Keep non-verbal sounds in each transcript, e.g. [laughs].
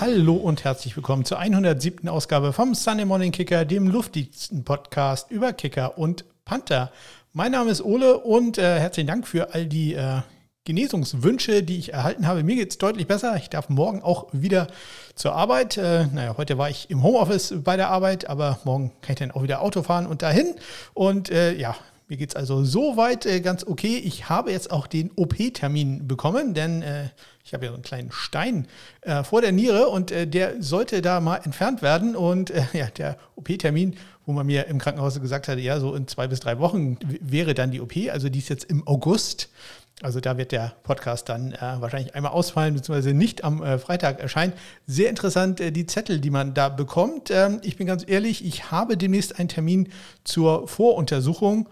Hallo und herzlich willkommen zur 107. Ausgabe vom Sunday Morning Kicker, dem luftigsten Podcast über Kicker und Panther. Mein Name ist Ole und äh, herzlichen Dank für all die äh, Genesungswünsche, die ich erhalten habe. Mir geht es deutlich besser. Ich darf morgen auch wieder zur Arbeit. Äh, naja, heute war ich im Homeoffice bei der Arbeit, aber morgen kann ich dann auch wieder Auto fahren und dahin. Und äh, ja, mir geht es also soweit äh, ganz okay. Ich habe jetzt auch den OP-Termin bekommen, denn äh, ich habe ja so einen kleinen Stein äh, vor der Niere und äh, der sollte da mal entfernt werden. Und äh, ja, der OP-Termin, wo man mir im Krankenhaus gesagt hatte, ja, so in zwei bis drei Wochen wäre dann die OP. Also die ist jetzt im August. Also da wird der Podcast dann äh, wahrscheinlich einmal ausfallen, beziehungsweise nicht am äh, Freitag erscheinen. Sehr interessant, äh, die Zettel, die man da bekommt. Ähm, ich bin ganz ehrlich, ich habe demnächst einen Termin zur Voruntersuchung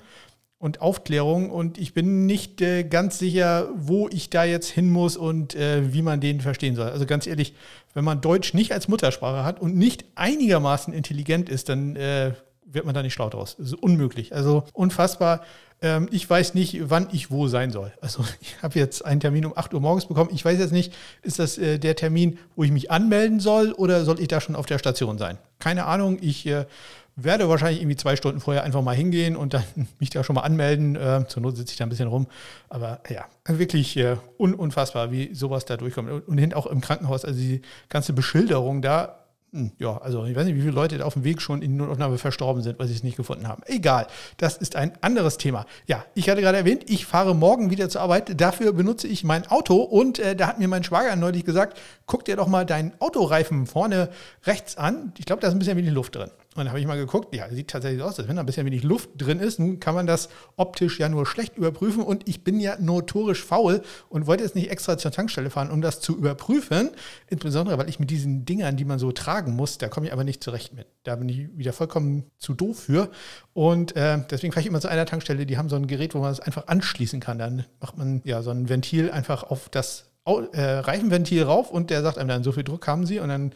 und Aufklärung und ich bin nicht äh, ganz sicher, wo ich da jetzt hin muss und äh, wie man den verstehen soll. Also ganz ehrlich, wenn man Deutsch nicht als Muttersprache hat und nicht einigermaßen intelligent ist, dann äh, wird man da nicht schlau draus. Das ist unmöglich. Also unfassbar. Ähm, ich weiß nicht, wann ich wo sein soll. Also [laughs] ich habe jetzt einen Termin um 8 Uhr morgens bekommen. Ich weiß jetzt nicht, ist das äh, der Termin, wo ich mich anmelden soll oder soll ich da schon auf der Station sein? Keine Ahnung. Ich äh, werde wahrscheinlich irgendwie zwei Stunden vorher einfach mal hingehen und dann [laughs] mich da schon mal anmelden. Äh, zur Not sitze ich da ein bisschen rum. Aber ja, wirklich äh, un unfassbar, wie sowas da durchkommt. Und, und hinten auch im Krankenhaus, also die ganze Beschilderung da, hm, ja, also ich weiß nicht, wie viele Leute auf dem Weg schon in Notaufnahme verstorben sind, weil sie es nicht gefunden haben. Egal, das ist ein anderes Thema. Ja, ich hatte gerade erwähnt, ich fahre morgen wieder zur Arbeit. Dafür benutze ich mein Auto und äh, da hat mir mein Schwager neulich gesagt, guck dir doch mal deinen Autoreifen vorne rechts an. Ich glaube, da ist ein bisschen wenig Luft drin. Und dann habe ich mal geguckt, ja, sieht tatsächlich aus, als wenn da ein bisschen wenig Luft drin ist. Nun kann man das optisch ja nur schlecht überprüfen und ich bin ja notorisch faul und wollte jetzt nicht extra zur Tankstelle fahren, um das zu überprüfen. Insbesondere, weil ich mit diesen Dingern, die man so tragen muss, da komme ich aber nicht zurecht mit. Da bin ich wieder vollkommen zu doof für. Und äh, deswegen fahre ich immer zu einer Tankstelle, die haben so ein Gerät, wo man es einfach anschließen kann. Dann macht man ja so ein Ventil einfach auf das Reifenventil rauf und der sagt einem dann, so viel Druck haben Sie und dann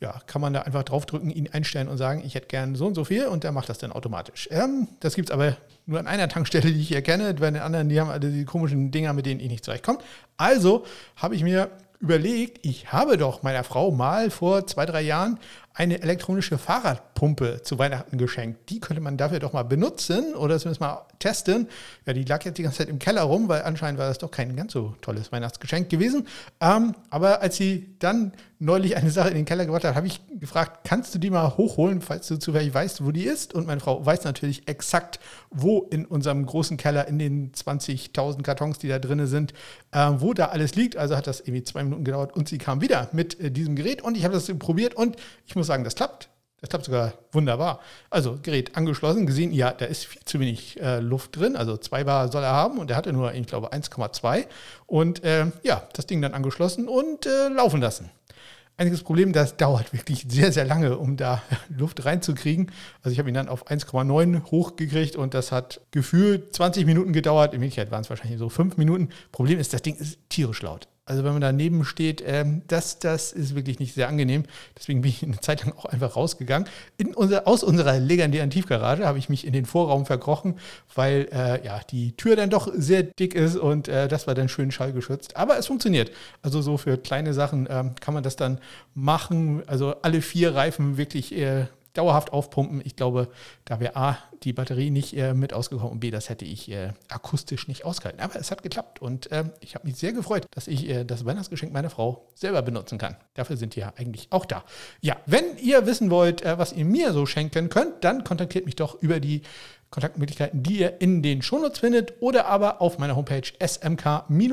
ja, kann man da einfach draufdrücken, ihn einstellen und sagen, ich hätte gern so und so viel und der macht das dann automatisch. Ähm, das gibt es aber nur an einer Tankstelle, die ich erkenne. Bei den anderen, die haben alle die komischen Dinger, mit denen ich nicht zurechtkomme. Also habe ich mir überlegt, ich habe doch meiner Frau mal vor zwei, drei Jahren eine elektronische Fahrradpumpe zu Weihnachten geschenkt. Die könnte man dafür doch mal benutzen oder zumindest mal testen. Ja, die lag jetzt die ganze Zeit im Keller rum, weil anscheinend war das doch kein ganz so tolles Weihnachtsgeschenk gewesen. Ähm, aber als sie dann neulich eine Sache in den Keller gebracht hat, habe ich gefragt, kannst du die mal hochholen, falls du zufällig weißt, wo die ist? Und meine Frau weiß natürlich exakt, wo in unserem großen Keller in den 20.000 Kartons, die da drin sind, äh, wo da alles liegt. Also hat das irgendwie zwei Minuten gedauert und sie kam wieder mit äh, diesem Gerät und ich habe das probiert und ich muss sagen, das klappt. Das klappt sogar wunderbar. Also Gerät angeschlossen, gesehen, ja, da ist viel zu wenig äh, Luft drin. Also 2 Bar soll er haben und er hatte nur, ich glaube, 1,2. Und äh, ja, das Ding dann angeschlossen und äh, laufen lassen. Einziges Problem, das dauert [laughs] wirklich sehr, sehr lange, um da [laughs] Luft reinzukriegen. Also ich habe ihn dann auf 1,9 hochgekriegt und das hat gefühlt 20 Minuten gedauert. In Wirklichkeit waren es wahrscheinlich so 5 Minuten. Problem ist, das Ding ist tierisch laut. Also wenn man daneben steht, ähm, das, das ist wirklich nicht sehr angenehm. Deswegen bin ich eine Zeit lang auch einfach rausgegangen. Unser, aus unserer legendären Tiefgarage habe ich mich in den Vorraum verkrochen, weil äh, ja, die Tür dann doch sehr dick ist und äh, das war dann schön schallgeschützt. Aber es funktioniert. Also so für kleine Sachen ähm, kann man das dann machen. Also alle vier Reifen wirklich äh, dauerhaft aufpumpen. Ich glaube, da wäre A, die Batterie nicht äh, mit ausgekommen und B, das hätte ich äh, akustisch nicht ausgehalten. Aber es hat geklappt und äh, ich habe mich sehr gefreut, dass ich äh, das Weihnachtsgeschenk meiner Frau selber benutzen kann. Dafür sind die ja eigentlich auch da. Ja, wenn ihr wissen wollt, äh, was ihr mir so schenken könnt, dann kontaktiert mich doch über die Kontaktmöglichkeiten, die ihr in den Shownotes findet oder aber auf meiner Homepage smk-blog.de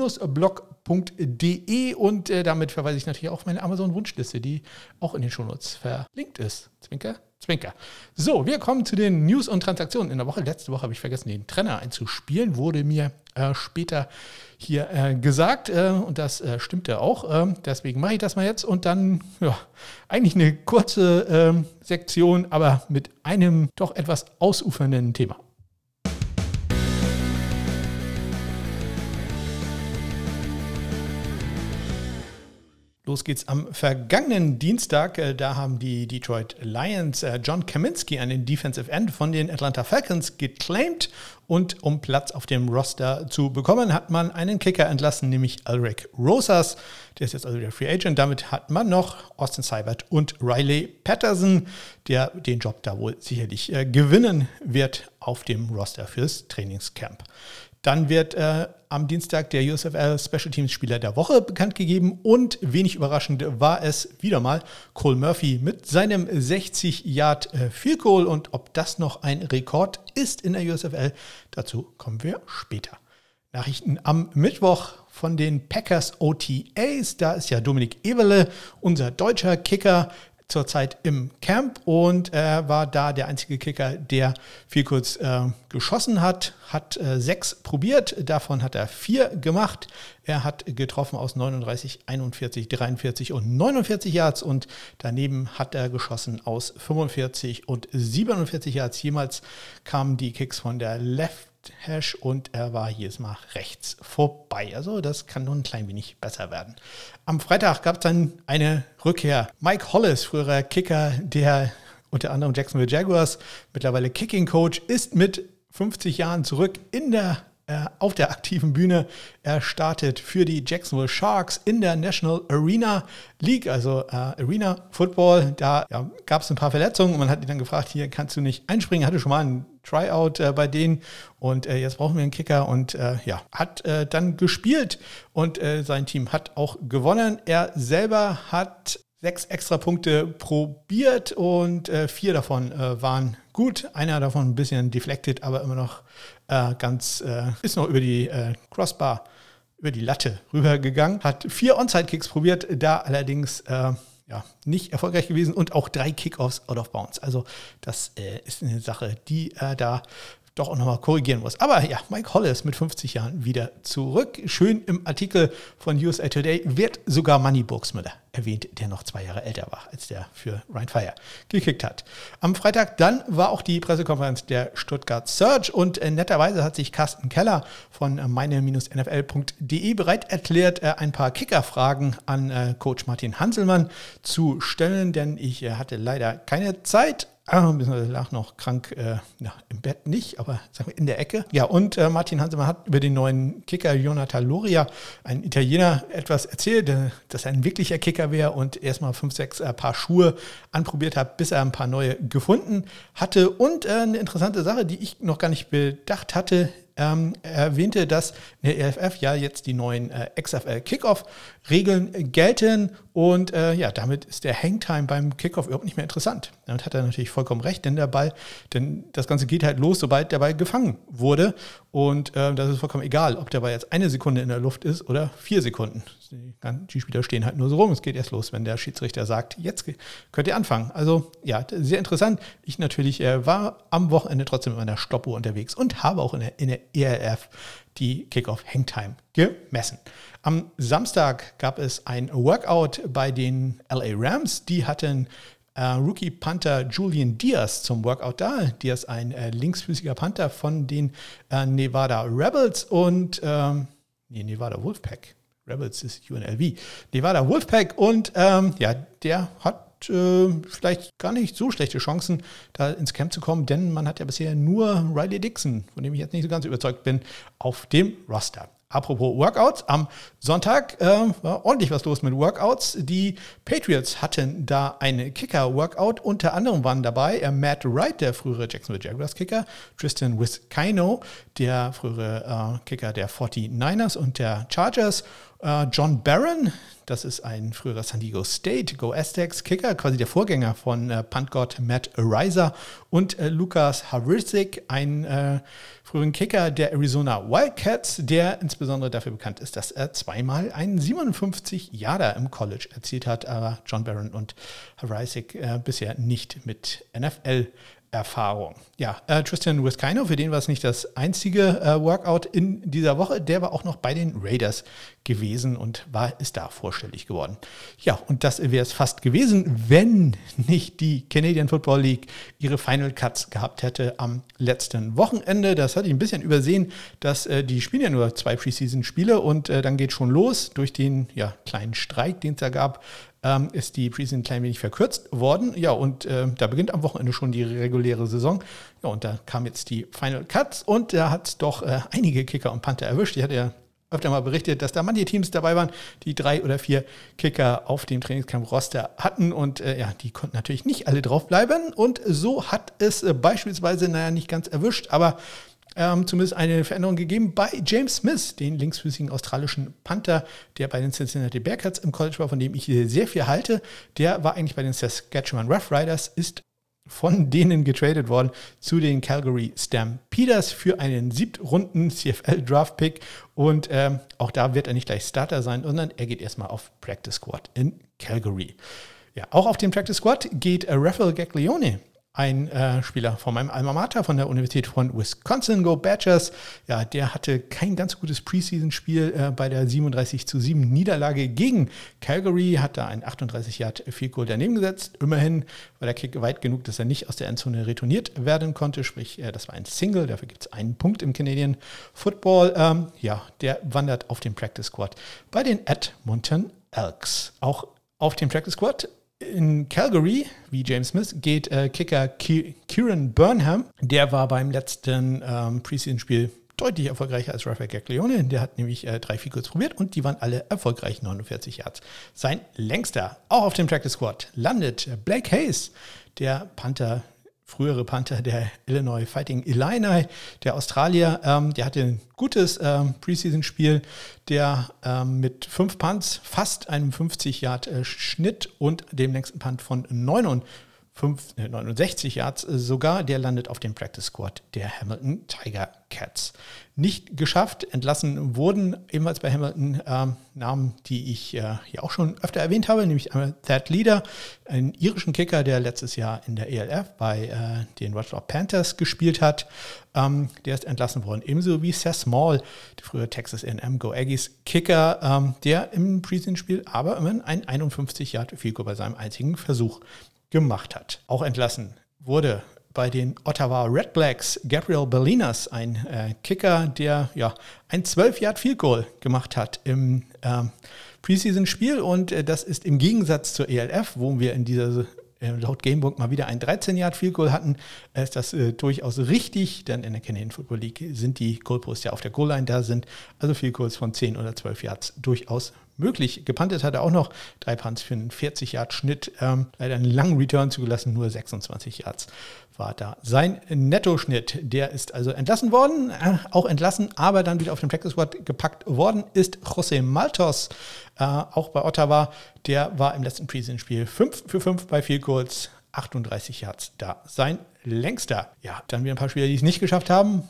und äh, damit verweise ich natürlich auch auf meine Amazon-Wunschliste, die auch in den Shownotes verlinkt ist. Zwinker, Zwinker. So, wir kommen zu den News und Transaktionen in der Woche. Letzte Woche habe ich vergessen, den Trenner einzuspielen, wurde mir äh, später hier äh, gesagt äh, und das äh, stimmte auch. Ähm, deswegen mache ich das mal jetzt und dann, ja, eigentlich eine kurze ähm, Sektion, aber mit einem doch etwas ausufernden Thema. Los geht's am vergangenen Dienstag. Äh, da haben die Detroit Lions äh, John Kaminski, einen Defensive End von den Atlanta Falcons, geclaimed. Und um Platz auf dem Roster zu bekommen, hat man einen Kicker entlassen, nämlich Ulrich Rosas. Der ist jetzt also der Free Agent. Damit hat man noch Austin Seibert und Riley Patterson, der den Job da wohl sicherlich äh, gewinnen wird auf dem Roster fürs Trainingscamp. Dann wird äh, am Dienstag der USFL Special Teams Spieler der Woche bekannt gegeben und wenig überraschend war es wieder mal Cole Murphy mit seinem 60 Yard äh, Field Goal und ob das noch ein Rekord ist in der USFL, dazu kommen wir später. Nachrichten am Mittwoch von den Packers OTAs. Da ist ja Dominik Eberle, unser deutscher Kicker, zurzeit im Camp und er war da der einzige Kicker, der viel kurz äh, geschossen hat, hat äh, sechs probiert, davon hat er vier gemacht. Er hat getroffen aus 39, 41, 43 und 49 Yards und daneben hat er geschossen aus 45 und 47 Yards. Jemals kamen die Kicks von der Left Hash und er war jedes Mal rechts vorbei. Also das kann nur ein klein wenig besser werden. Am Freitag gab es dann eine Rückkehr. Mike Hollis, früherer Kicker der unter anderem Jacksonville Jaguars, mittlerweile Kicking Coach, ist mit 50 Jahren zurück in der äh, auf der aktiven Bühne. Er startet für die Jacksonville Sharks in der National Arena League, also äh, Arena Football. Da ja, gab es ein paar Verletzungen und man hat ihn dann gefragt, hier kannst du nicht einspringen. Hatte schon mal ein Tryout äh, bei denen und äh, jetzt brauchen wir einen Kicker und äh, ja, hat äh, dann gespielt und sein Team hat auch gewonnen. Er selber hat sechs extra Punkte probiert und vier davon waren gut. Einer davon ein bisschen deflected, aber immer noch äh, ganz, äh, ist noch über die äh, Crossbar, über die Latte rübergegangen. Hat vier Onside-Kicks probiert, da allerdings äh, ja, nicht erfolgreich gewesen und auch drei Kickoffs out of bounds. Also das äh, ist eine Sache, die er da doch auch nochmal korrigieren muss. Aber ja, Mike Hollis mit 50 Jahren wieder zurück. Schön im Artikel von USA Today wird sogar Money Burgsmüller erwähnt, der noch zwei Jahre älter war, als der für Ryan Fire gekickt hat. Am Freitag dann war auch die Pressekonferenz der Stuttgart Search und äh, netterweise hat sich Carsten Keller von äh, meine-nfl.de bereit erklärt, äh, ein paar Kickerfragen an Coach Martin Hanselmann zu stellen, denn ich hatte leider keine Zeit Ah, lag noch krank äh, ja, im Bett nicht, aber sagen wir in der Ecke. Ja, und äh, Martin Hansemann hat über den neuen Kicker Jonathan Loria, ein Italiener, etwas erzählt, äh, dass er ein wirklicher Kicker wäre und erstmal fünf, sechs äh, Paar Schuhe anprobiert hat, bis er ein paar neue gefunden hatte. Und äh, eine interessante Sache, die ich noch gar nicht bedacht hatte, ähm, erwähnte, dass in der EFF ja jetzt die neuen äh, XFL Kickoff-Regeln gelten und äh, ja, damit ist der Hangtime beim Kickoff überhaupt nicht mehr interessant. Damit hat er natürlich vollkommen recht, denn der Ball, denn das Ganze geht halt los, sobald der Ball gefangen wurde und äh, das ist vollkommen egal, ob der Ball jetzt eine Sekunde in der Luft ist oder vier Sekunden. Die Spieler stehen halt nur so rum. Es geht erst los, wenn der Schiedsrichter sagt, jetzt könnt ihr anfangen. Also ja, sehr interessant. Ich natürlich äh, war am Wochenende trotzdem in meiner Stoppuhr unterwegs und habe auch in der, in der ERF die Kickoff Hangtime gemessen. Am Samstag gab es ein Workout bei den LA Rams. Die hatten äh, Rookie Panther Julian Diaz zum Workout da. Diaz ein äh, linksfüßiger Panther von den äh, Nevada Rebels und ähm, nee, Nevada Wolfpack. Rebels ist UNLV. Nevada Wolfpack und ähm, ja, der hat äh, vielleicht gar nicht so schlechte Chancen, da ins Camp zu kommen, denn man hat ja bisher nur Riley Dixon, von dem ich jetzt nicht so ganz überzeugt bin, auf dem Roster. Apropos Workouts, am Sonntag äh, war ordentlich was los mit Workouts. Die Patriots hatten da eine Kicker-Workout. Unter anderem waren dabei äh, Matt Wright, der frühere Jacksonville Jaguars-Kicker, Tristan Wiskino, der frühere äh, Kicker der 49ers und der Chargers, äh, John Barron, das ist ein früherer San Diego State Go Aztecs Kicker, quasi der Vorgänger von äh, Puntgott Matt Ariza und äh, Lukas Havrisik, ein äh, früheren Kicker der Arizona Wildcats, der insbesondere dafür bekannt ist, dass er zweimal einen 57 Jahre im College erzielt hat, aber John Barron und Havrisik äh, bisher nicht mit NFL Erfahrung. Ja, äh, Tristan Wiskino, für den war es nicht das einzige äh, Workout in dieser Woche. Der war auch noch bei den Raiders gewesen und war, ist da vorstellig geworden. Ja, und das wäre es fast gewesen, wenn nicht die Canadian Football League ihre Final Cuts gehabt hätte am letzten Wochenende. Das hatte ich ein bisschen übersehen, dass äh, die spielen ja nur zwei Preseason-Spiele und äh, dann geht schon los durch den ja, kleinen Streik, den es da gab ähm, ist die Preseason ein klein wenig verkürzt worden. Ja, und äh, da beginnt am Wochenende schon die reguläre Saison. Ja, und da kam jetzt die Final Cuts und da hat es doch äh, einige Kicker und Panther erwischt. Ich hatte ja öfter mal berichtet, dass da manche Teams dabei waren, die drei oder vier Kicker auf dem Trainingscamp-Roster hatten und äh, ja, die konnten natürlich nicht alle draufbleiben und so hat es äh, beispielsweise, naja, nicht ganz erwischt, aber ähm, zumindest eine Veränderung gegeben bei James Smith, den linksfüßigen australischen Panther, der bei den Cincinnati Bearcats im College war, von dem ich sehr viel halte. Der war eigentlich bei den Saskatchewan Rough Riders, ist von [laughs] denen getradet worden zu den Calgary Stampeders für einen siebtrunden CFL Draft Pick und ähm, auch da wird er nicht gleich Starter sein, sondern er geht erstmal auf Practice Squad in Calgary. Ja, auch auf den Practice Squad geht Raphael Gaglione ein äh, Spieler von meinem Alma Mater von der Universität von Wisconsin, Go Badgers. Ja, der hatte kein ganz gutes Preseason-Spiel äh, bei der 37 zu 7 Niederlage gegen Calgary, hat da ein 38 Yard Field Goal daneben gesetzt. Immerhin war der Kick weit genug, dass er nicht aus der Endzone retourniert werden konnte, sprich, äh, das war ein Single, dafür gibt es einen Punkt im Canadian Football. Ähm, ja, der wandert auf den Practice Squad bei den Edmonton Elks. Auch auf dem Practice Squad in Calgary, wie James Smith, geht äh, Kicker Kieran Burnham. Der war beim letzten ähm, Preseason-Spiel deutlich erfolgreicher als Rafael Gaglione. Der hat nämlich äh, drei Figures probiert und die waren alle erfolgreich, 49 Yards. Sein längster, auch auf dem Practice Squad, landet Blake Hayes, der Panther frühere Panther der Illinois Fighting Illini, der Australier, ähm, der hatte ein gutes ähm, Preseason-Spiel, der ähm, mit fünf Punts fast einem 50-Yard-Schnitt äh, und dem längsten Punt von 59 69 äh, Yards sogar, der landet auf dem Practice Squad der Hamilton Tiger Cats. Nicht geschafft, entlassen wurden ebenfalls bei Hamilton ähm, Namen, die ich äh, hier auch schon öfter erwähnt habe, nämlich einmal Thad Leader, einen irischen Kicker, der letztes Jahr in der ELF bei äh, den Rochester Panthers gespielt hat. Ähm, der ist entlassen worden, ebenso wie Seth Small, der frühere Texas A&M Go Aggies Kicker, ähm, der im Preseason-Spiel aber immerhin ein 51 Yard Field bei seinem einzigen Versuch gemacht hat. Auch entlassen wurde bei den Ottawa Red Blacks Gabriel Bellinas, ein äh, Kicker, der ja ein 12-Yard-Field Goal gemacht hat im äh, Preseason-Spiel. Und äh, das ist im Gegensatz zur ELF, wo wir in dieser äh, laut Gamebook mal wieder ein 13-Yard-Field Goal hatten, ist das äh, durchaus richtig, denn in der Canadian Football League sind die Goalposts ja auf der Goal-Line, da sind also Field Goals von 10 oder 12 Yards durchaus möglich. Gepantet hat er auch noch drei Punts für einen 40-Yard-Schnitt. Ähm, leider einen langen Return zugelassen, nur 26 Yards war da sein Nettoschnitt. Der ist also entlassen worden, äh, auch entlassen, aber dann wieder auf den Practice Squad gepackt worden ist José Maltos, äh, auch bei Ottawa. Der war im letzten Preseason-Spiel 5 für 5 bei Field Goals. 38 Yards da. Sein längster. Ja, dann wieder ein paar Spieler, die es nicht geschafft haben.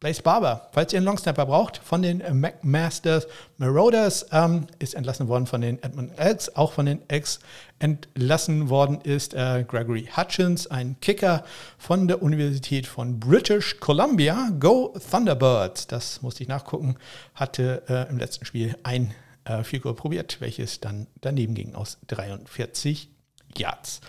Blaze Barber, falls ihr einen Longsnapper braucht, von den McMasters Marauders, ähm, ist entlassen worden von den Edmund Elks. Auch von den Elks entlassen worden ist äh, Gregory Hutchins, ein Kicker von der Universität von British Columbia. Go Thunderbirds, das musste ich nachgucken, hatte äh, im letzten Spiel ein äh, Figur probiert, welches dann daneben ging aus 43 Yards.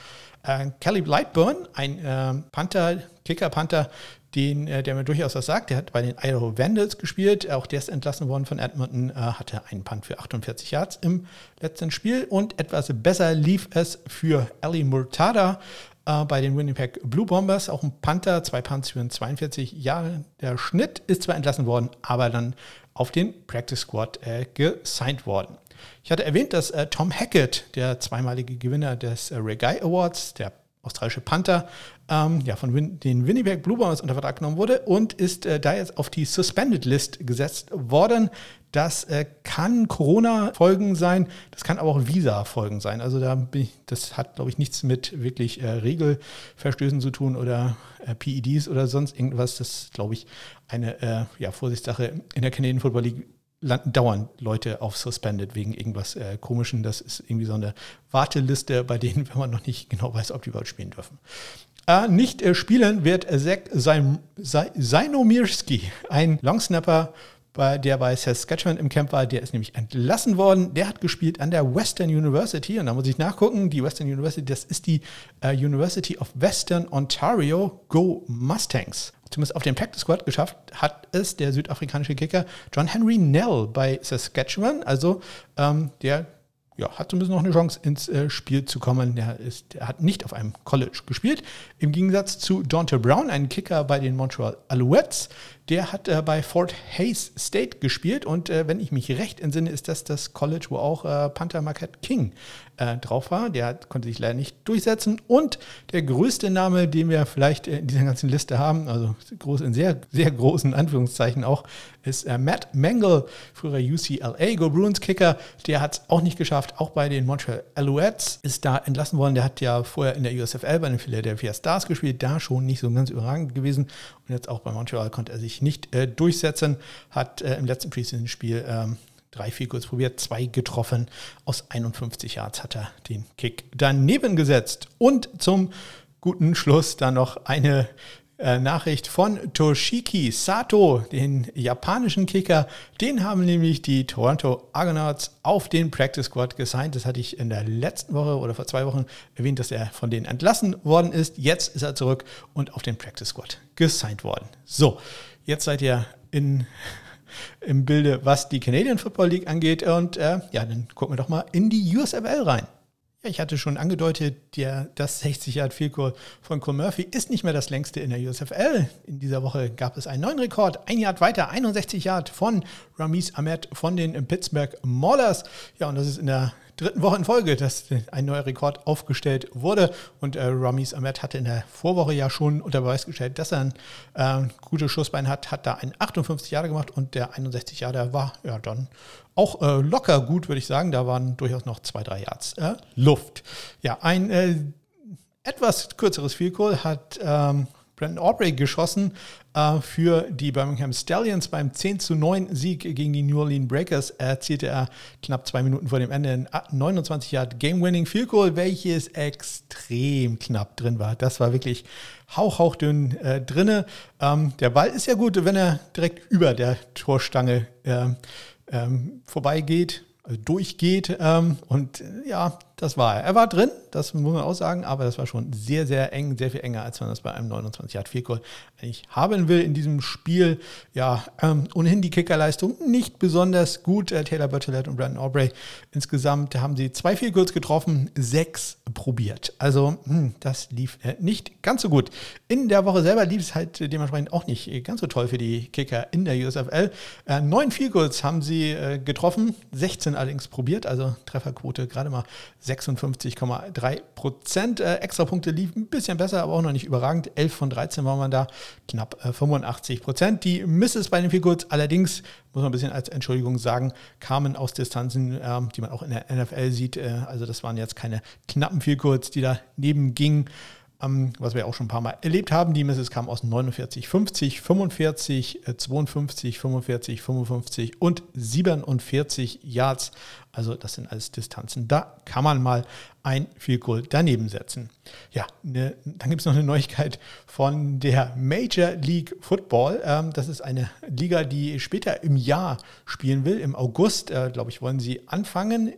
Äh, Kelly Lightburn, ein äh, Panther, Kicker-Panther den, äh, der mir durchaus was sagt. Der hat bei den Idaho Vandals gespielt. Auch der ist entlassen worden von Edmonton, äh, hatte einen Punt für 48 Yards im letzten Spiel. Und etwas besser lief es für Ali Murtada äh, bei den Winnipeg Blue Bombers. Auch ein Panther, zwei Punts für 42 Jahre. Der Schnitt ist zwar entlassen worden, aber dann auf den Practice Squad äh, gesigned worden. Ich hatte erwähnt, dass äh, Tom Hackett, der zweimalige Gewinner des äh, Regai Awards, der australische Panther, ähm, ja, von Win den Winnipeg Blue Bombers unter Vertrag genommen wurde und ist äh, da jetzt auf die Suspended List gesetzt worden. Das äh, kann Corona-Folgen sein, das kann aber auch Visa-Folgen sein. Also da ich, das hat, glaube ich, nichts mit wirklich äh, Regelverstößen zu tun oder äh, PEDs oder sonst irgendwas. Das ist, glaube ich, eine äh, ja, Vorsichtssache in der Canadian Football League landen dauernd Leute auf Suspended wegen irgendwas äh, Komischen. Das ist irgendwie so eine Warteliste, bei denen, wenn man noch nicht genau weiß, ob die überhaupt spielen dürfen. Nicht äh, spielen wird Zach Seinomirsky, ein Longsnapper, der bei Saskatchewan im Camp war. Der ist nämlich entlassen worden. Der hat gespielt an der Western University. Und da muss ich nachgucken. Die Western University, das ist die äh, University of Western Ontario Go Mustangs zumindest auf den Practice Squad geschafft hat es der südafrikanische Kicker John Henry Nell bei Saskatchewan. Also ähm, der ja, hat zumindest noch eine Chance ins äh, Spiel zu kommen. Der, ist, der hat nicht auf einem College gespielt. Im Gegensatz zu Dante Brown, ein Kicker bei den Montreal Alouettes, der hat äh, bei Fort Hays State gespielt und äh, wenn ich mich recht entsinne, ist das das College, wo auch äh, Panther Marquette King äh, drauf war. Der hat, konnte sich leider nicht durchsetzen. Und der größte Name, den wir vielleicht in dieser ganzen Liste haben, also groß in sehr, sehr großen Anführungszeichen auch, ist äh, Matt Mangle, früherer UCLA Go Bruins Kicker. Der hat es auch nicht geschafft, auch bei den Montreal Alouettes ist da entlassen worden. Der hat ja vorher in der USFL bei den Philadelphia Stars gespielt, da schon nicht so ganz überragend gewesen. Und jetzt auch bei Montreal konnte er sich nicht äh, durchsetzen, hat äh, im letzten Preseason-Spiel ähm, drei, kurz probiert, zwei getroffen. Aus 51 Yards hat er den Kick daneben gesetzt. Und zum guten Schluss dann noch eine Nachricht von Toshiki Sato, den japanischen Kicker. Den haben nämlich die Toronto Argonauts auf den Practice Squad gesigned. Das hatte ich in der letzten Woche oder vor zwei Wochen erwähnt, dass er von denen entlassen worden ist. Jetzt ist er zurück und auf den Practice Squad gesigned worden. So, jetzt seid ihr in [laughs] im Bilde, was die Canadian Football League angeht. Und äh, ja, dann gucken wir doch mal in die USFL rein. Ja, ich hatte schon angedeutet, der, das 60 Yard Field Goal von Cole Murphy ist nicht mehr das längste in der USFL. In dieser Woche gab es einen neuen Rekord. Ein Yard weiter, 61 Yard von Ramis Ahmed von den Pittsburgh Maulers. Ja, und das ist in der dritten Woche in Folge, dass ein neuer Rekord aufgestellt wurde. Und äh, Ramis Ahmed hatte in der Vorwoche ja schon unter Beweis gestellt, dass er ein äh, gutes Schussbein hat, hat da einen 58 Jahre gemacht und der 61 Jahre war ja dann auch äh, locker gut, würde ich sagen. Da waren durchaus noch zwei, drei Yards äh, Luft. Ja, ein äh, etwas kürzeres Field Goal hat ähm, Brandon Aubrey geschossen äh, für die Birmingham Stallions beim 10 zu 9 Sieg gegen die New Orleans Breakers. Erzielte er knapp zwei Minuten vor dem Ende ein 29 Yard Game-Winning Field Goal, welches extrem knapp drin war. Das war wirklich hauchdünn äh, drinne. Ähm, der Ball ist ja gut, wenn er direkt über der Torstange äh, ähm, vorbeigeht, also durchgeht. Ähm, und äh, ja, das war er. Er war drin, das muss man auch sagen, aber das war schon sehr, sehr eng, sehr viel enger, als man das bei einem 29 Yard Field Goal eigentlich haben will in diesem Spiel. Ja, ähm, ohnehin die Kickerleistung nicht besonders gut. Äh, Taylor Bertolette und Brandon Aubrey insgesamt haben sie zwei Field Goals getroffen, sechs probiert. Also hm, das lief äh, nicht ganz so gut. In der Woche selber lief es halt dementsprechend auch nicht ganz so toll für die Kicker in der USFL. Äh, neun Field Goals haben sie äh, getroffen, 16 allerdings probiert, also Trefferquote gerade mal 56,3 Prozent. Äh, Extrapunkte liefen ein bisschen besser, aber auch noch nicht überragend. 11 von 13 war man da, knapp äh, 85 Prozent. Die Misses bei den Figurts allerdings, muss man ein bisschen als Entschuldigung sagen, kamen aus Distanzen, äh, die man auch in der NFL sieht. Äh, also das waren jetzt keine knappen Figurts, die daneben gingen. Ähm, was wir auch schon ein paar Mal erlebt haben. Die Misses kamen aus 49, 50, 45, 52, 45, 55 und 47 Yards. Also das sind alles Distanzen. Da kann man mal ein Field Goal daneben setzen. Ja, ne, dann gibt es noch eine Neuigkeit von der Major League Football. Ähm, das ist eine Liga, die später im Jahr spielen will. Im August, äh, glaube ich, wollen sie anfangen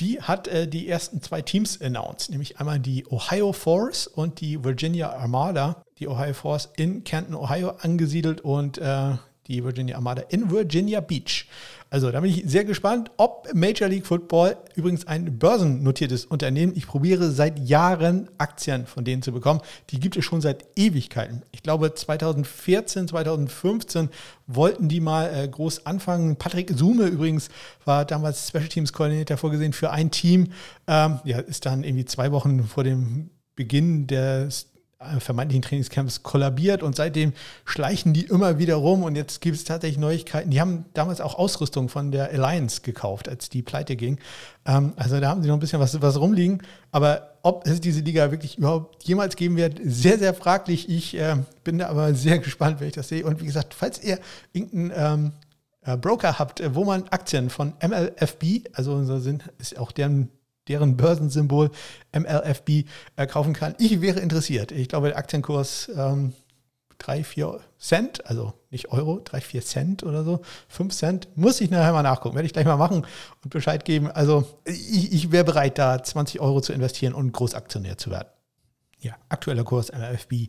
die hat äh, die ersten zwei Teams announced, nämlich einmal die Ohio Force und die Virginia Armada. Die Ohio Force in Canton, Ohio angesiedelt und äh, die Virginia Armada in Virginia Beach. Also da bin ich sehr gespannt, ob Major League Football übrigens ein börsennotiertes Unternehmen. Ich probiere seit Jahren Aktien von denen zu bekommen. Die gibt es schon seit Ewigkeiten. Ich glaube 2014, 2015 wollten die mal äh, groß anfangen. Patrick Sume übrigens war damals Special Teams Koordinator vorgesehen für ein Team. Ähm, ja, ist dann irgendwie zwei Wochen vor dem Beginn des vermeintlichen Trainingscamps kollabiert und seitdem schleichen die immer wieder rum und jetzt gibt es tatsächlich Neuigkeiten. Die haben damals auch Ausrüstung von der Alliance gekauft, als die pleite ging. Ähm, also da haben sie noch ein bisschen was, was rumliegen. Aber ob es diese Liga wirklich überhaupt jemals geben wird, sehr, sehr fraglich. Ich äh, bin da aber sehr [laughs] gespannt, wenn ich das sehe. Und wie gesagt, falls ihr irgendeinen ähm, äh, Broker habt, äh, wo man Aktien von MLFB, also so sind, ist auch deren deren Börsensymbol MLFB äh, kaufen kann. Ich wäre interessiert. Ich glaube, der Aktienkurs ähm, 3, 4 Cent, also nicht Euro, 3, 4 Cent oder so, 5 Cent, muss ich nachher mal nachgucken, werde ich gleich mal machen und Bescheid geben. Also ich, ich wäre bereit, da 20 Euro zu investieren und Großaktionär zu werden. Ja, aktueller Kurs MLFB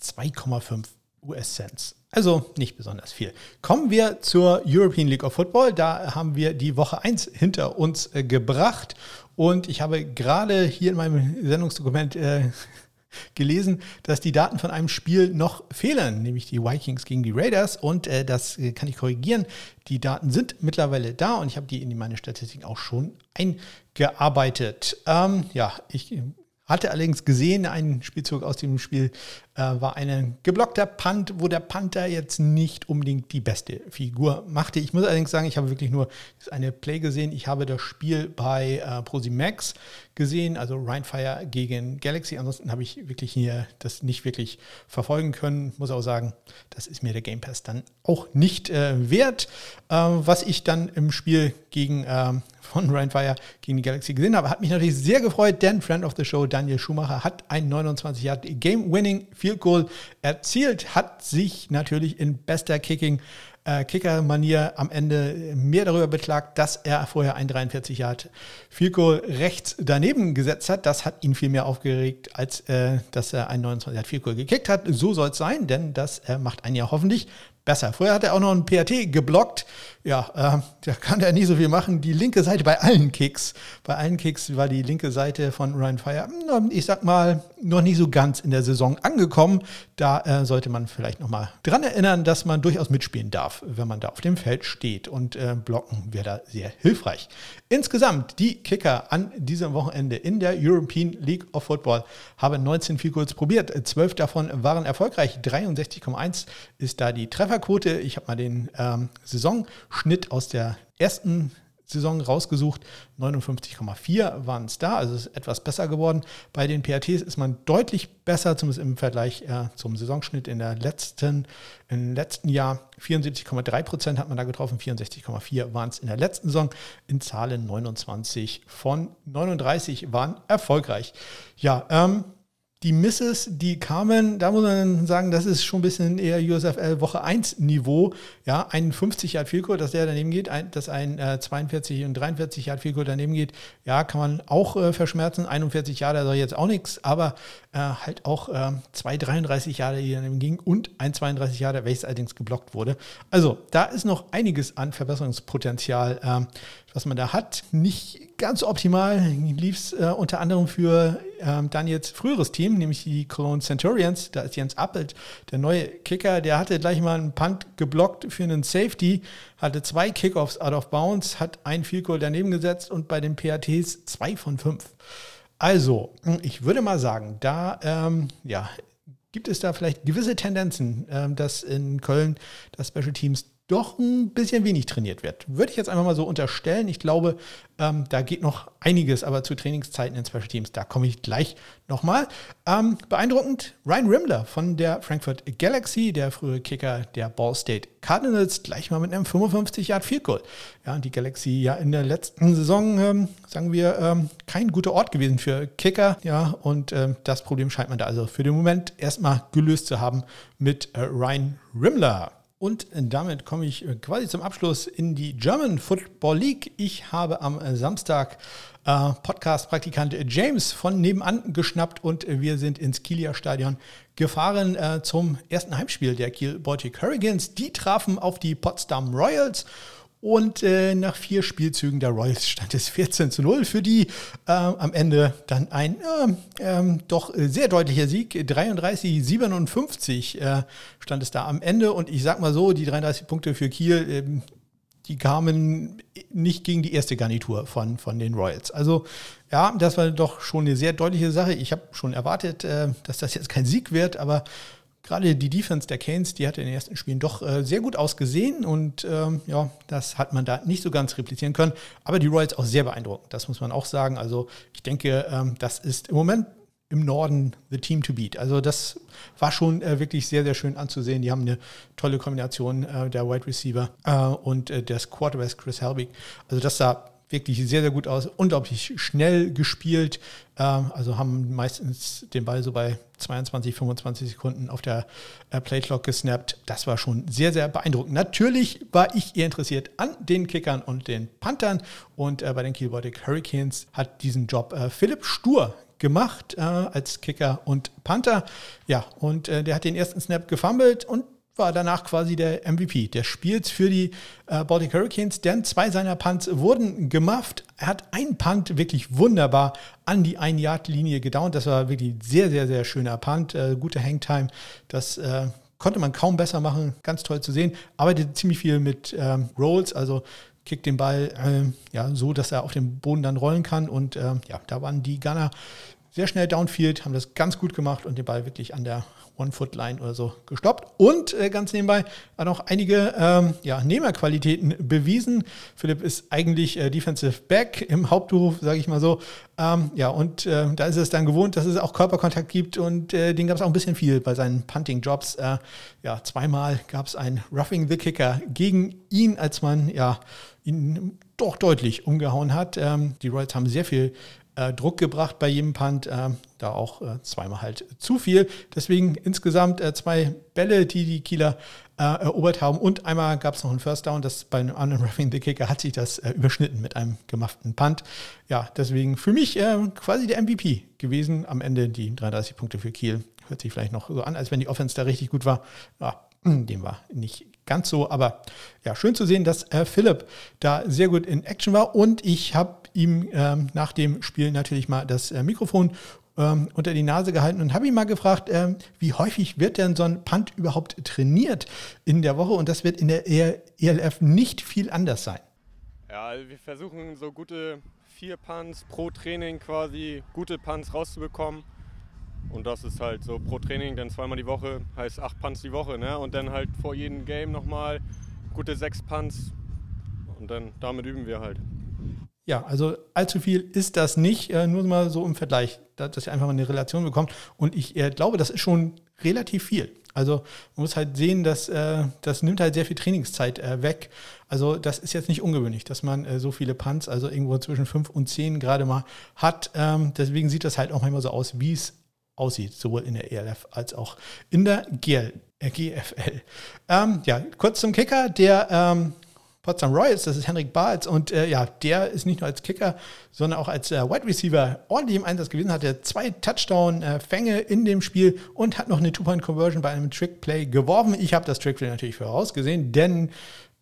2,5 US-Cents. Also nicht besonders viel. Kommen wir zur European League of Football. Da haben wir die Woche 1 hinter uns äh, gebracht. Und ich habe gerade hier in meinem Sendungsdokument äh, [laughs] gelesen, dass die Daten von einem Spiel noch fehlen, nämlich die Vikings gegen die Raiders. Und äh, das äh, kann ich korrigieren. Die Daten sind mittlerweile da und ich habe die in meine Statistik auch schon eingearbeitet. Ähm, ja, ich hatte allerdings gesehen, ein Spielzug aus dem Spiel äh, war ein geblockter Punt, wo der Panther jetzt nicht unbedingt die beste Figur machte. Ich muss allerdings sagen, ich habe wirklich nur eine Play gesehen. Ich habe das Spiel bei äh, ProSimax gesehen, also Rhinefire gegen Galaxy. Ansonsten habe ich wirklich hier das nicht wirklich verfolgen können. Muss auch sagen, das ist mir der Game Pass dann auch nicht äh, wert. Äh, was ich dann im Spiel gegen von Rhinefire gegen die Galaxy gesehen habe, hat mich natürlich sehr gefreut, denn Friend of the Show Daniel Schumacher hat ein 29 Yard Game-Winning Field Goal erzielt, hat sich natürlich in bester Kicking äh, Kicker-Manier am Ende mehr darüber beklagt, dass er vorher ein 43 Yard Field Goal rechts daneben gesetzt hat. Das hat ihn viel mehr aufgeregt, als äh, dass er ein 29 Yard Field Goal gekickt hat. So soll es sein, denn das äh, macht einen ja hoffentlich besser. Vorher hat er auch noch einen PAT geblockt. Ja, äh, da kann er nicht so viel machen. Die linke Seite bei allen Kicks, bei allen Kicks war die linke Seite von Ryan Fire, ich sag mal, noch nicht so ganz in der Saison angekommen. Da äh, sollte man vielleicht noch mal dran erinnern, dass man durchaus mitspielen darf, wenn man da auf dem Feld steht. Und äh, blocken wäre da sehr hilfreich. Insgesamt die Kicker an diesem Wochenende in der European League of Football haben 19 Field probiert. 12 davon waren erfolgreich. 63,1 ist da die Treffer Trefferquote. Ich habe mal den ähm, Saisonschnitt aus der ersten Saison rausgesucht. 59,4 waren es da, also ist etwas besser geworden. Bei den PATs ist man deutlich besser, zumindest im Vergleich äh, zum Saisonschnitt in der letzten, im letzten Jahr. 74,3 Prozent hat man da getroffen, 64,4 waren es in der letzten Saison. In Zahlen 29 von 39 waren erfolgreich. Ja, ähm, die Misses, die kamen, da muss man sagen, das ist schon ein bisschen eher USFL Woche 1 Niveau. Ja, ein 50 Yard Field dass der daneben geht, ein, dass ein äh, 42 und 43 Yard Field daneben geht, ja, kann man auch äh, verschmerzen. 41 Jahre, da jetzt auch nichts, aber äh, halt auch äh, zwei 33 Jahre, die daneben gingen und ein 32 Jahre, welches allerdings geblockt wurde. Also da ist noch einiges an Verbesserungspotenzial, äh, was man da hat. Nicht ganz optimal lief es äh, unter anderem für ähm, jetzt früheres Team, nämlich die Cologne Centurions. Da ist Jens Appelt, der neue Kicker, der hatte gleich mal einen Punt geblockt für einen Safety, hatte zwei Kickoffs out of bounds, hat ein Field Goal daneben gesetzt und bei den PATs zwei von fünf. Also, ich würde mal sagen, da ähm, ja, gibt es da vielleicht gewisse Tendenzen, ähm, dass in Köln das Special Teams doch ein bisschen wenig trainiert wird. Würde ich jetzt einfach mal so unterstellen. Ich glaube, ähm, da geht noch einiges, aber zu Trainingszeiten in Special Teams, da komme ich gleich nochmal. Ähm, beeindruckend, Ryan Rimmler von der Frankfurt Galaxy, der frühere Kicker der Ball State Cardinals, gleich mal mit einem 55 Yard Field Goal. Ja, die Galaxy ja in der letzten Saison, ähm, sagen wir, ähm, kein guter Ort gewesen für Kicker. Ja, und ähm, das Problem scheint man da also für den Moment erstmal gelöst zu haben mit äh, Ryan Rimmler. Und damit komme ich äh, quasi zum Abschluss in die German Football League. Ich habe am äh, Samstag äh, Podcast-Praktikant James von nebenan geschnappt und wir sind ins Kieler Stadion gefahren äh, zum ersten Heimspiel der Kiel Baltic Hurricanes. Die trafen auf die Potsdam Royals und äh, nach vier Spielzügen der Royals stand es 14 zu 0 für die. Äh, am Ende dann ein äh, ähm, doch sehr deutlicher Sieg. 33-57 äh, stand es da am Ende. Und ich sag mal so, die 33 Punkte für Kiel, ähm, die kamen nicht gegen die erste Garnitur von, von den Royals. Also ja, das war doch schon eine sehr deutliche Sache. Ich habe schon erwartet, äh, dass das jetzt kein Sieg wird, aber gerade die Defense der Canes, die hat in den ersten Spielen doch äh, sehr gut ausgesehen und ähm, ja, das hat man da nicht so ganz replizieren können. Aber die Royals auch sehr beeindruckend, das muss man auch sagen. Also ich denke, ähm, das ist im Moment im Norden the team to beat. Also das war schon äh, wirklich sehr, sehr schön anzusehen. Die haben eine tolle Kombination äh, der Wide Receiver äh, und äh, des Quarterbacks Chris Helbig. Also das sah wirklich sehr, sehr gut aus, unglaublich schnell gespielt. Ähm, also haben meistens den Ball so bei 22, 25 Sekunden auf der äh, Playclock gesnappt. Das war schon sehr, sehr beeindruckend. Natürlich war ich eher interessiert an den Kickern und den Panthern und äh, bei den Kiel Baltic Hurricanes hat diesen Job äh, Philipp Stur gemacht äh, als Kicker und Panther. Ja, und äh, der hat den ersten Snap gefummelt und war danach quasi der MVP des Spiels für die äh, Baltic Hurricanes, denn zwei seiner Punts wurden gemufft. Er hat einen Punt wirklich wunderbar an die Ein-Yard-Linie gedownt. Das war wirklich sehr, sehr, sehr schöner Punt, äh, gute Hangtime. Das äh, konnte man kaum besser machen, ganz toll zu sehen. Arbeitet ziemlich viel mit ähm, Rolls, also kickt den Ball äh, ja, so, dass er auf dem Boden dann rollen kann. Und äh, ja, da waren die Gunner sehr schnell downfield, haben das ganz gut gemacht und den Ball wirklich an der One-Foot-Line oder so gestoppt. Und äh, ganz nebenbei hat auch einige ähm, ja, Nehmerqualitäten bewiesen. Philipp ist eigentlich äh, Defensive Back im Hauptberuf, sage ich mal so. Ähm, ja, und äh, da ist es dann gewohnt, dass es auch Körperkontakt gibt und äh, den gab es auch ein bisschen viel bei seinen Punting-Jobs. Äh, ja, zweimal gab es ein Roughing the Kicker gegen ihn, als man ja ihn doch deutlich umgehauen hat. Ähm, die Royals haben sehr viel äh, Druck gebracht bei jedem Punt. Äh, da auch äh, zweimal halt zu viel. Deswegen insgesamt äh, zwei Bälle, die die Kieler äh, erobert haben. Und einmal gab es noch einen First Down. Das bei einem anderen [laughs] Roughing the Kicker hat sich das äh, überschnitten mit einem gemachten Punt. Ja, deswegen für mich quasi der MVP gewesen. Am Ende die 33 Punkte für Kiel. Hört sich vielleicht noch so an, als wenn die Offense da richtig gut war. Ja, [clears throat] dem war nicht ganz so, aber ja, schön zu sehen, dass äh, Philipp da sehr gut in Action war und ich habe ihm ähm, nach dem Spiel natürlich mal das äh, Mikrofon ähm, unter die Nase gehalten und habe ihn mal gefragt, ähm, wie häufig wird denn so ein Punt überhaupt trainiert in der Woche und das wird in der ELF nicht viel anders sein. Ja, also wir versuchen so gute vier Punts pro Training quasi, gute Punts rauszubekommen. Und das ist halt so pro Training, dann zweimal die Woche, heißt acht Punts die Woche. Ne? Und dann halt vor jedem Game nochmal gute sechs Punts. Und dann damit üben wir halt. Ja, also allzu viel ist das nicht, äh, nur mal so im Vergleich, dass ihr einfach mal eine Relation bekommt. Und ich äh, glaube, das ist schon relativ viel. Also man muss halt sehen, dass äh, das nimmt halt sehr viel Trainingszeit weg. Also das ist jetzt nicht ungewöhnlich, dass man so viele Punts, also irgendwo zwischen fünf und zehn gerade mal hat. Ähm, deswegen sieht das halt auch manchmal so aus, wie es aussieht, sowohl in der ELF als auch in der GL, äh, GFL. Ähm, ja, kurz zum Kicker, der ähm, Potsdam Royals, das ist Henrik Bartz und äh, ja, der ist nicht nur als Kicker, sondern auch als äh, Wide Receiver ordentlich im Einsatz gewesen, hatte zwei Touchdown-Fänge in dem Spiel und hat noch eine Two-Point-Conversion bei einem Trick-Play geworfen. Ich habe das Trick-Play natürlich vorausgesehen, denn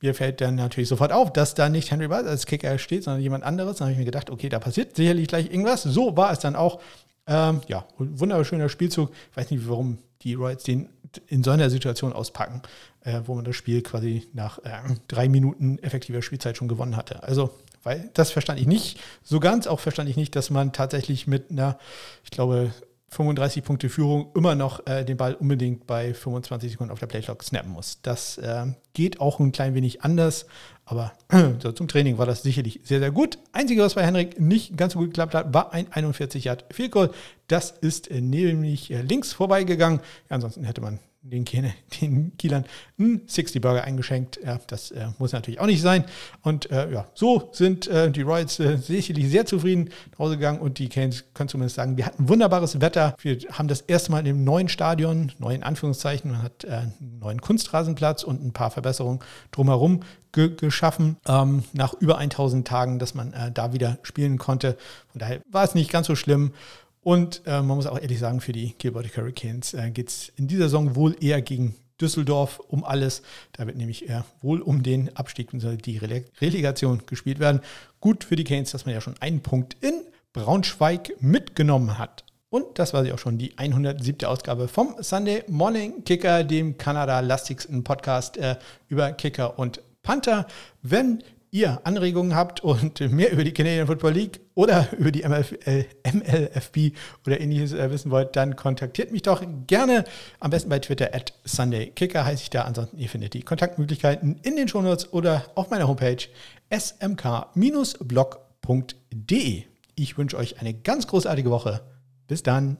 mir fällt dann natürlich sofort auf, dass da nicht Henry Bartz als Kicker steht, sondern jemand anderes. Dann habe ich mir gedacht, okay, da passiert sicherlich gleich irgendwas. So war es dann auch. Ähm, ja, wunderschöner Spielzug. Ich weiß nicht, warum die Royals den in so einer Situation auspacken, äh, wo man das Spiel quasi nach äh, drei Minuten effektiver Spielzeit schon gewonnen hatte. Also, weil das verstand ich nicht so ganz. Auch verstand ich nicht, dass man tatsächlich mit einer, ich glaube, 35 Punkte Führung immer noch äh, den Ball unbedingt bei 25 Sekunden auf der Playclock snappen muss. Das äh, geht auch ein klein wenig anders, aber [clears throat] so zum Training war das sicherlich sehr, sehr gut. Einzige, was bei Henrik nicht ganz so gut geklappt hat, war ein 41 Yard Field Goal. Das ist äh, nämlich äh, links vorbeigegangen. Ja, ansonsten hätte man den, den Kielern einen 60 Burger eingeschenkt. Ja, das äh, muss natürlich auch nicht sein. Und äh, ja, so sind äh, die Royals äh, sicherlich sehr zufrieden nach Hause gegangen und die Canes können zumindest sagen, wir hatten wunderbares Wetter. Wir haben das erste Mal dem neuen Stadion, neuen Anführungszeichen, man hat äh, einen neuen Kunstrasenplatz und ein paar Verbesserungen drumherum ge geschaffen, ähm, nach über 1000 Tagen, dass man äh, da wieder spielen konnte. Von daher war es nicht ganz so schlimm. Und äh, man muss auch ehrlich sagen, für die Gilbert Hurricanes äh, geht es in dieser Saison wohl eher gegen Düsseldorf um alles. Da wird nämlich eher wohl um den Abstieg und die Rele Relegation gespielt werden. Gut für die Canes, dass man ja schon einen Punkt in Braunschweig mitgenommen hat. Und das war sie auch schon, die 107. Ausgabe vom Sunday Morning Kicker, dem Kanada-lastigsten Podcast äh, über Kicker und Panther. Wenn ihr Anregungen habt und [laughs] mehr über die Canadian Football League oder über die MLF, äh, MLFB oder ähnliches äh, wissen wollt, dann kontaktiert mich doch gerne. Am besten bei Twitter at SundayKicker heiße ich da. Ansonsten, ihr findet die Kontaktmöglichkeiten in den Shownotes oder auf meiner Homepage smk-blog.de. Ich wünsche euch eine ganz großartige Woche. Bis dann.